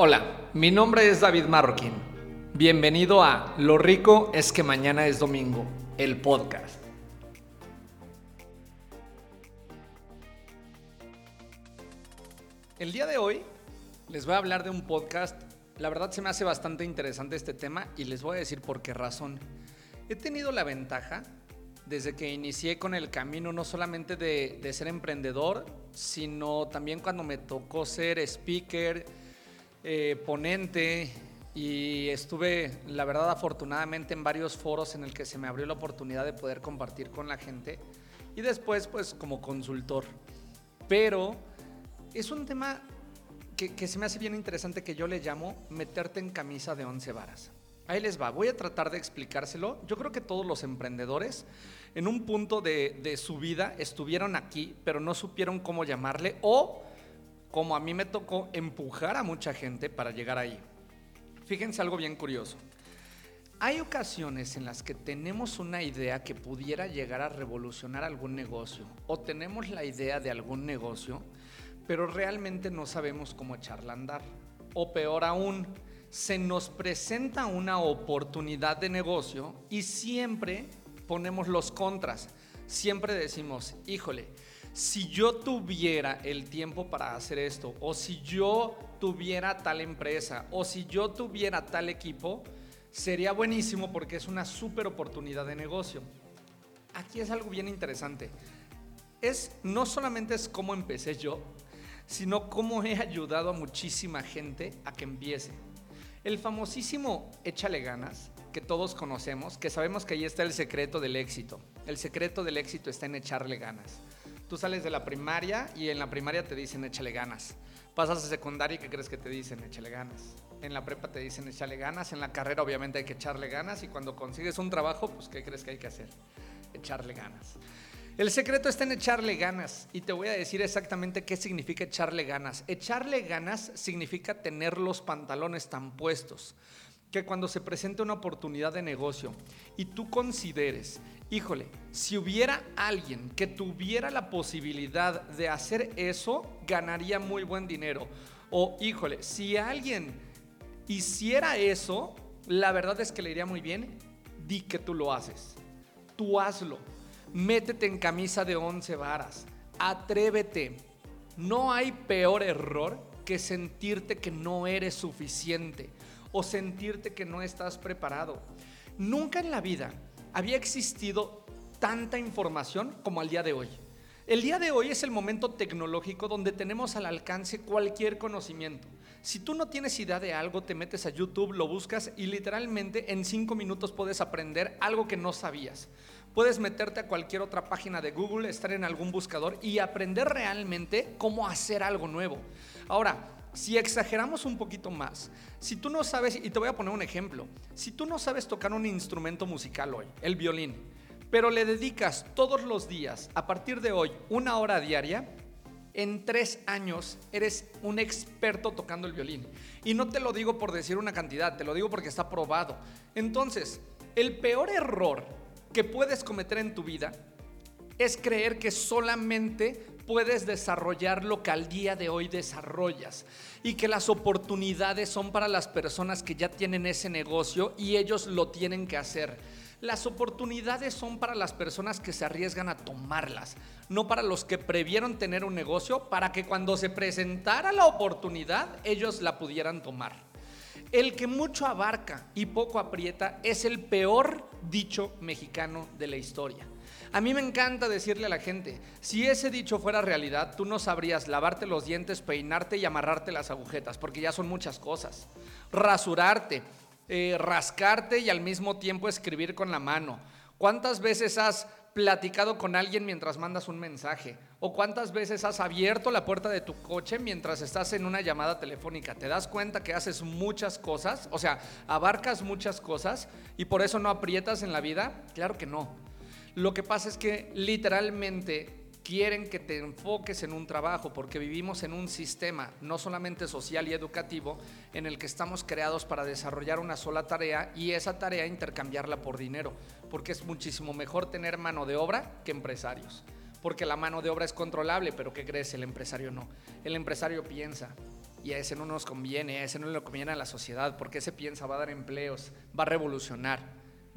Hola, mi nombre es David Marroquín. Bienvenido a Lo rico es que mañana es domingo, el podcast. El día de hoy les voy a hablar de un podcast. La verdad se me hace bastante interesante este tema y les voy a decir por qué razón. He tenido la ventaja desde que inicié con el camino no solamente de, de ser emprendedor, sino también cuando me tocó ser speaker, eh, ponente y estuve, la verdad, afortunadamente en varios foros en el que se me abrió la oportunidad de poder compartir con la gente y después pues como consultor. Pero es un tema que, que se me hace bien interesante que yo le llamo meterte en camisa de once varas. Ahí les va, voy a tratar de explicárselo. Yo creo que todos los emprendedores en un punto de, de, su vida estuvieron aquí, pero no supieron cómo llamarle o como a mí me tocó empujar a mucha gente para llegar ahí. Fíjense algo bien curioso. Hay ocasiones en las que tenemos una idea que pudiera llegar a revolucionar algún negocio o tenemos la idea de algún negocio, pero realmente no sabemos cómo echarla a andar. O peor aún, se nos presenta una oportunidad de negocio y siempre ponemos los contras. Siempre decimos, híjole, si yo tuviera el tiempo para hacer esto, o si yo tuviera tal empresa, o si yo tuviera tal equipo, sería buenísimo porque es una súper oportunidad de negocio. Aquí es algo bien interesante. Es, no solamente es cómo empecé yo, sino cómo he ayudado a muchísima gente a que empiece. El famosísimo échale ganas, que todos conocemos, que sabemos que ahí está el secreto del éxito. El secreto del éxito está en echarle ganas. Tú sales de la primaria y en la primaria te dicen échale ganas. Pasas a secundaria y ¿qué crees que te dicen? Échale ganas. En la prepa te dicen échale ganas. En la carrera obviamente hay que echarle ganas. Y cuando consigues un trabajo, pues ¿qué crees que hay que hacer? Echarle ganas. El secreto está en echarle ganas y te voy a decir exactamente qué significa echarle ganas. Echarle ganas significa tener los pantalones tan puestos que cuando se presente una oportunidad de negocio y tú consideres híjole, si hubiera alguien que tuviera la posibilidad de hacer eso, ganaría muy buen dinero. O, híjole, si alguien hiciera eso, la verdad es que le iría muy bien, di que tú lo haces. Tú hazlo. Métete en camisa de once varas. Atrévete. No hay peor error que sentirte que no eres suficiente o sentirte que no estás preparado. Nunca en la vida había existido tanta información como al día de hoy. El día de hoy es el momento tecnológico donde tenemos al alcance cualquier conocimiento. Si tú no tienes idea de algo, te metes a YouTube, lo buscas y literalmente en cinco minutos puedes aprender algo que no sabías. Puedes meterte a cualquier otra página de Google, estar en algún buscador y aprender realmente cómo hacer algo nuevo. Ahora, si exageramos un poquito más, si tú no sabes, y te voy a poner un ejemplo, si tú no sabes tocar un instrumento musical hoy, el violín, pero le dedicas todos los días, a partir de hoy, una hora diaria, en tres años eres un experto tocando el violín. Y no te lo digo por decir una cantidad, te lo digo porque está probado. Entonces, el peor error que puedes cometer en tu vida es creer que solamente puedes desarrollar lo que al día de hoy desarrollas y que las oportunidades son para las personas que ya tienen ese negocio y ellos lo tienen que hacer. Las oportunidades son para las personas que se arriesgan a tomarlas, no para los que previeron tener un negocio para que cuando se presentara la oportunidad ellos la pudieran tomar. El que mucho abarca y poco aprieta es el peor dicho mexicano de la historia. A mí me encanta decirle a la gente, si ese dicho fuera realidad, tú no sabrías lavarte los dientes, peinarte y amarrarte las agujetas, porque ya son muchas cosas. Rasurarte, eh, rascarte y al mismo tiempo escribir con la mano. ¿Cuántas veces has platicado con alguien mientras mandas un mensaje? ¿O cuántas veces has abierto la puerta de tu coche mientras estás en una llamada telefónica? ¿Te das cuenta que haces muchas cosas? O sea, abarcas muchas cosas y por eso no aprietas en la vida? Claro que no. Lo que pasa es que literalmente quieren que te enfoques en un trabajo porque vivimos en un sistema no solamente social y educativo en el que estamos creados para desarrollar una sola tarea y esa tarea intercambiarla por dinero, porque es muchísimo mejor tener mano de obra que empresarios, porque la mano de obra es controlable, pero ¿qué crees? El empresario no. El empresario piensa y a ese no nos conviene, a ese no le conviene a la sociedad, porque ese piensa va a dar empleos, va a revolucionar,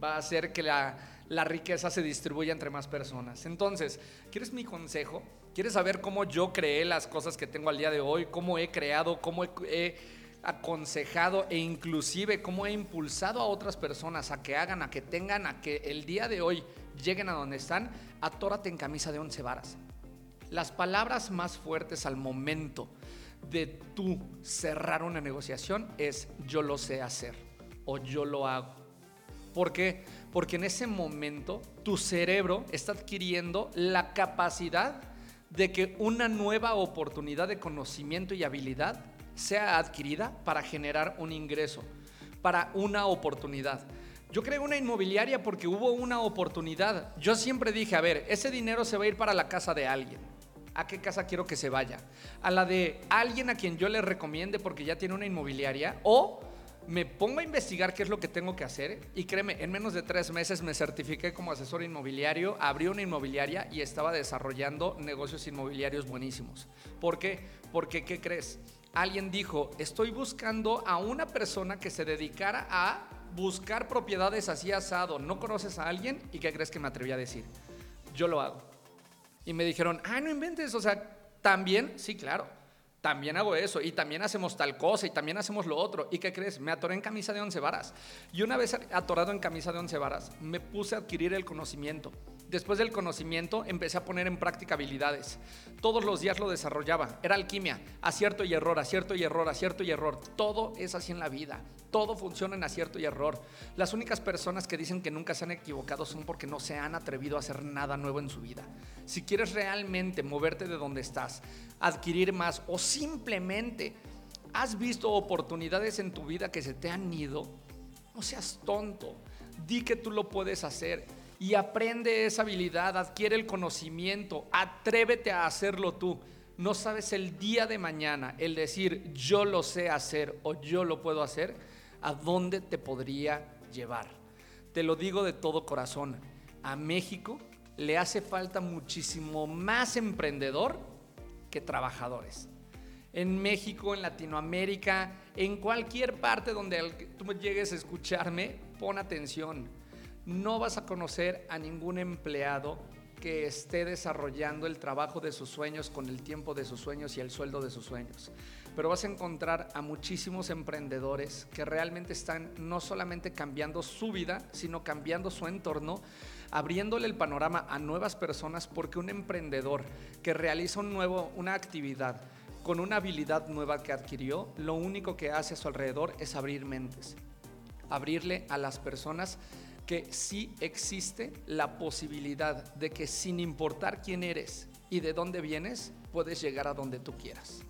va a hacer que la, la riqueza se distribuya entre más personas. Entonces, ¿quieres mi consejo? ¿Quieres saber cómo yo creé las cosas que tengo al día de hoy? ¿Cómo he creado? ¿Cómo he, aconsejado e inclusive cómo he impulsado a otras personas a que hagan, a que tengan, a que el día de hoy lleguen a donde están? Atórate en camisa de once varas. Las palabras más fuertes al momento de tú cerrar una negociación es yo lo sé hacer o yo lo hago. ¿Por qué? Porque en ese momento tu cerebro está adquiriendo la capacidad de que una nueva oportunidad de conocimiento y habilidad sea adquirida para generar un ingreso, para una oportunidad. Yo creé una inmobiliaria porque hubo una oportunidad. Yo siempre dije, a ver, ese dinero se va a ir para la casa de alguien. ¿A qué casa quiero que se vaya? ¿A la de alguien a quien yo le recomiende porque ya tiene una inmobiliaria? ¿O me pongo a investigar qué es lo que tengo que hacer y créeme, en menos de tres meses me certifiqué como asesor inmobiliario, abrí una inmobiliaria y estaba desarrollando negocios inmobiliarios buenísimos. ¿Por qué? Porque, ¿qué crees? Alguien dijo, estoy buscando a una persona que se dedicara a buscar propiedades así asado. ¿No conoces a alguien? ¿Y qué crees que me atreví a decir? Yo lo hago. Y me dijeron, ah, no inventes, o sea, también, sí, claro también hago eso y también hacemos tal cosa y también hacemos lo otro. ¿Y qué crees? Me atoré en camisa de once varas. Y una vez atorado en camisa de once varas, me puse a adquirir el conocimiento. Después del conocimiento empecé a poner en práctica habilidades. Todos los días lo desarrollaba. Era alquimia, acierto y error, acierto y error, acierto y error. Todo es así en la vida. Todo funciona en acierto y error. Las únicas personas que dicen que nunca se han equivocado son porque no se han atrevido a hacer nada nuevo en su vida. Si quieres realmente moverte de donde estás, adquirir más o simplemente has visto oportunidades en tu vida que se te han ido, no seas tonto. Di que tú lo puedes hacer y aprende esa habilidad, adquiere el conocimiento, atrévete a hacerlo tú. No sabes el día de mañana el decir yo lo sé hacer o yo lo puedo hacer, a dónde te podría llevar. Te lo digo de todo corazón. A México le hace falta muchísimo más emprendedor que trabajadores. En México, en Latinoamérica, en cualquier parte donde tú llegues a escucharme, pon atención no vas a conocer a ningún empleado que esté desarrollando el trabajo de sus sueños con el tiempo de sus sueños y el sueldo de sus sueños. Pero vas a encontrar a muchísimos emprendedores que realmente están no solamente cambiando su vida, sino cambiando su entorno, abriéndole el panorama a nuevas personas porque un emprendedor que realiza un nuevo, una actividad con una habilidad nueva que adquirió, lo único que hace a su alrededor es abrir mentes, abrirle a las personas que sí existe la posibilidad de que sin importar quién eres y de dónde vienes, puedes llegar a donde tú quieras.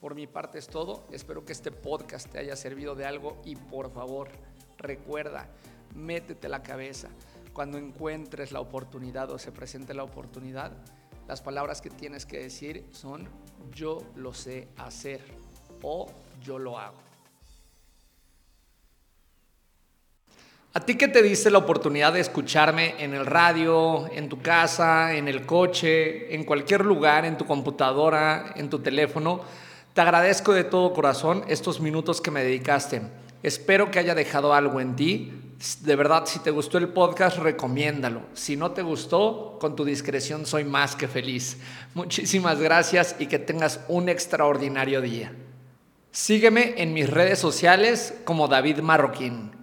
Por mi parte es todo, espero que este podcast te haya servido de algo y por favor, recuerda, métete la cabeza. Cuando encuentres la oportunidad o se presente la oportunidad, las palabras que tienes que decir son yo lo sé hacer o yo lo hago. A ti que te diste la oportunidad de escucharme en el radio, en tu casa, en el coche, en cualquier lugar, en tu computadora, en tu teléfono, te agradezco de todo corazón estos minutos que me dedicaste. Espero que haya dejado algo en ti. De verdad, si te gustó el podcast, recomiéndalo. Si no te gustó, con tu discreción soy más que feliz. Muchísimas gracias y que tengas un extraordinario día. Sígueme en mis redes sociales como David Marroquín.